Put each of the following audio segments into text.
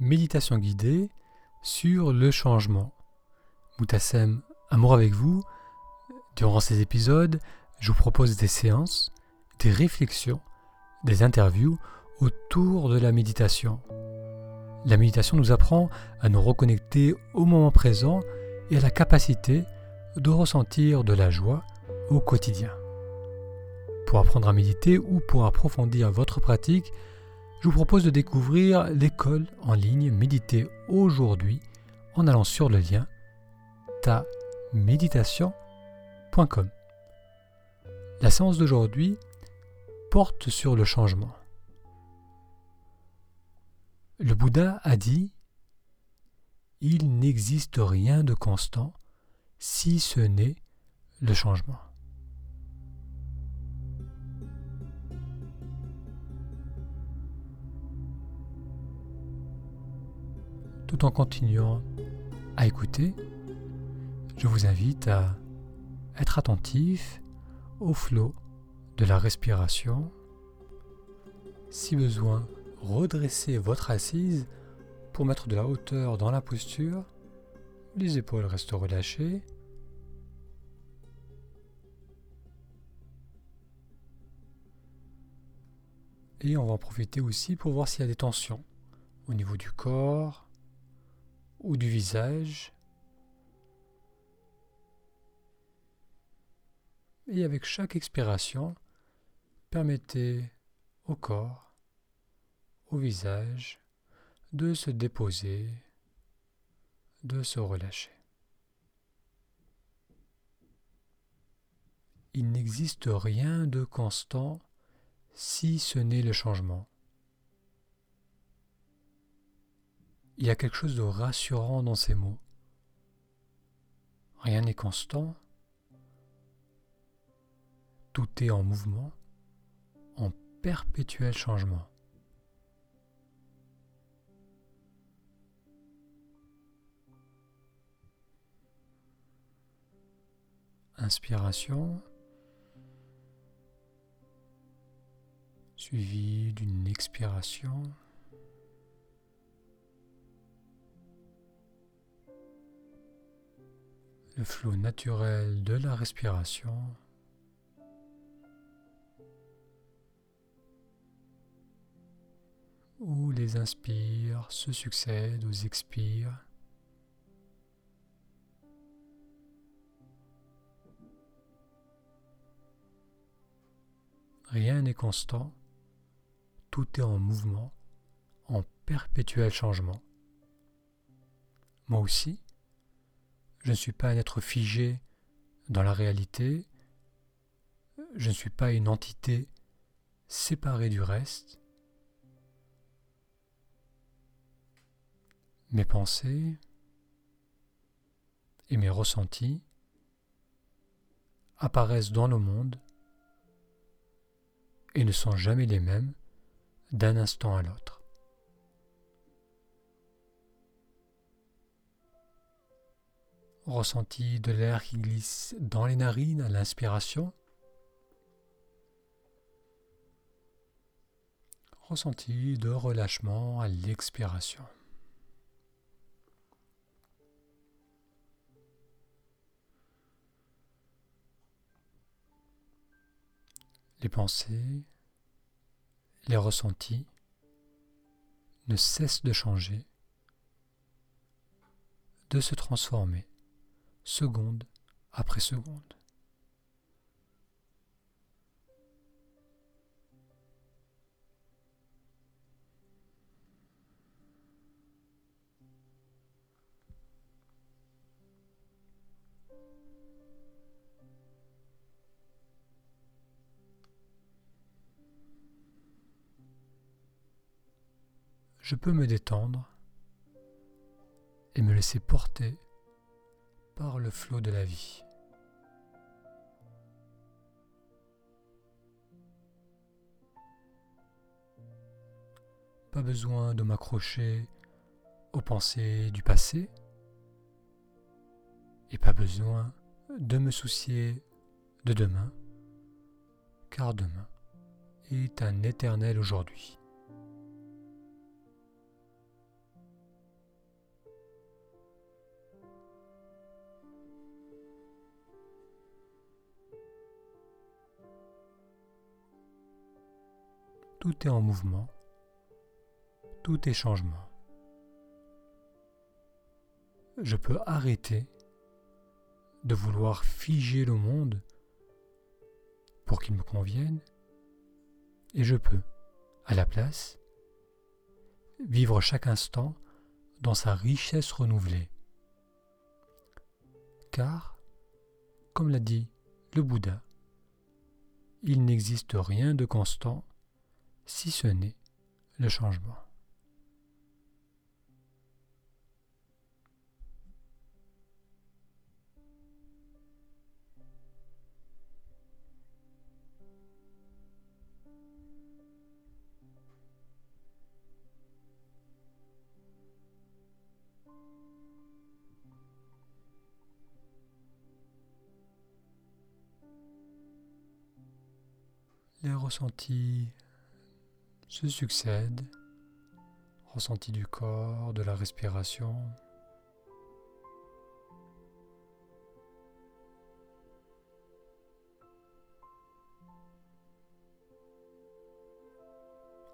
méditation guidée sur le changement. Moutassem, amour avec vous. Durant ces épisodes, je vous propose des séances, des réflexions, des interviews autour de la méditation. La méditation nous apprend à nous reconnecter au moment présent et à la capacité de ressentir de la joie au quotidien. Pour apprendre à méditer ou pour approfondir votre pratique, je vous propose de découvrir l'école en ligne Méditer aujourd'hui en allant sur le lien taméditation.com. La séance d'aujourd'hui porte sur le changement. Le Bouddha a dit Il n'existe rien de constant si ce n'est le changement. Tout en continuant à écouter, je vous invite à être attentif au flot de la respiration. Si besoin, redressez votre assise pour mettre de la hauteur dans la posture. Les épaules restent relâchées. Et on va en profiter aussi pour voir s'il y a des tensions au niveau du corps ou du visage. Et avec chaque expiration, permettez au corps, au visage, de se déposer, de se relâcher. Il n'existe rien de constant si ce n'est le changement. Il y a quelque chose de rassurant dans ces mots. Rien n'est constant. Tout est en mouvement, en perpétuel changement. Inspiration, suivie d'une expiration. Le flot naturel de la respiration où les inspires se succèdent aux expires. Rien n'est constant, tout est en mouvement, en perpétuel changement. Moi aussi, je ne suis pas un être figé dans la réalité, je ne suis pas une entité séparée du reste, mes pensées et mes ressentis apparaissent dans le monde et ne sont jamais les mêmes d'un instant à l'autre. Ressenti de l'air qui glisse dans les narines à l'inspiration. Ressenti de relâchement à l'expiration. Les pensées, les ressentis ne cessent de changer, de se transformer, seconde après seconde. je peux me détendre et me laisser porter par le flot de la vie. Pas besoin de m'accrocher aux pensées du passé et pas besoin de me soucier de demain, car demain est un éternel aujourd'hui. Tout est en mouvement, tout est changement. Je peux arrêter de vouloir figer le monde pour qu'il me convienne et je peux, à la place, vivre chaque instant dans sa richesse renouvelée. Car, comme l'a dit le Bouddha, il n'existe rien de constant si ce n'est le changement. Les ressentis se succèdent, ressentis du corps, de la respiration.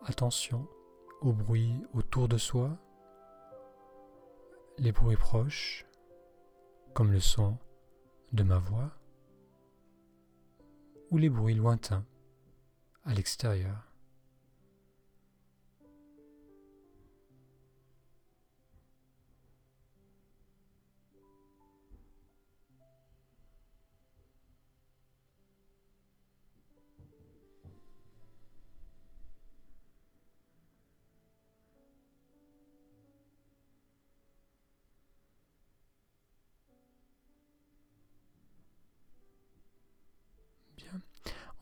Attention aux bruits autour de soi, les bruits proches, comme le son de ma voix, ou les bruits lointains à l'extérieur.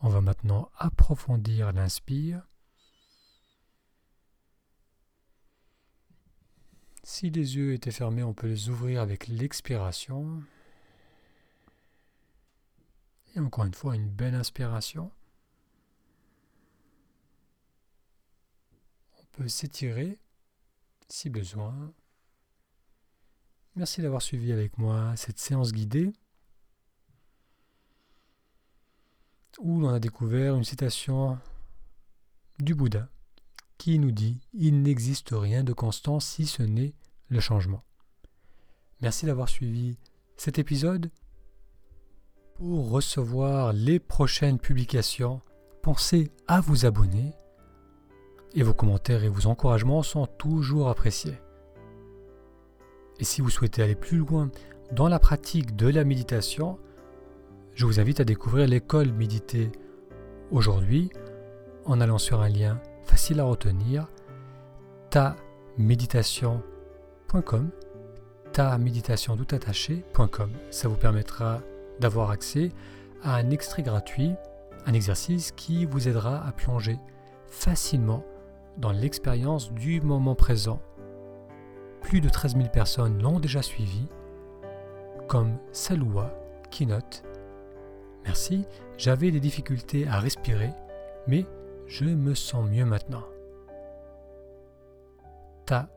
On va maintenant approfondir l'inspire. Si les yeux étaient fermés, on peut les ouvrir avec l'expiration. Et encore une fois, une belle inspiration. On peut s'étirer si besoin. Merci d'avoir suivi avec moi cette séance guidée. Où l'on a découvert une citation du Bouddha qui nous dit Il n'existe rien de constant si ce n'est le changement. Merci d'avoir suivi cet épisode. Pour recevoir les prochaines publications, pensez à vous abonner et vos commentaires et vos encouragements sont toujours appréciés. Et si vous souhaitez aller plus loin dans la pratique de la méditation, je vous invite à découvrir l'école méditer aujourd'hui en allant sur un lien facile à retenir taméditation.com taméditation. Ça vous permettra d'avoir accès à un extrait gratuit, un exercice qui vous aidera à plonger facilement dans l'expérience du moment présent. Plus de 13 000 personnes l'ont déjà suivi, comme Saloua, Keynote Merci, j'avais des difficultés à respirer, mais je me sens mieux maintenant. Ta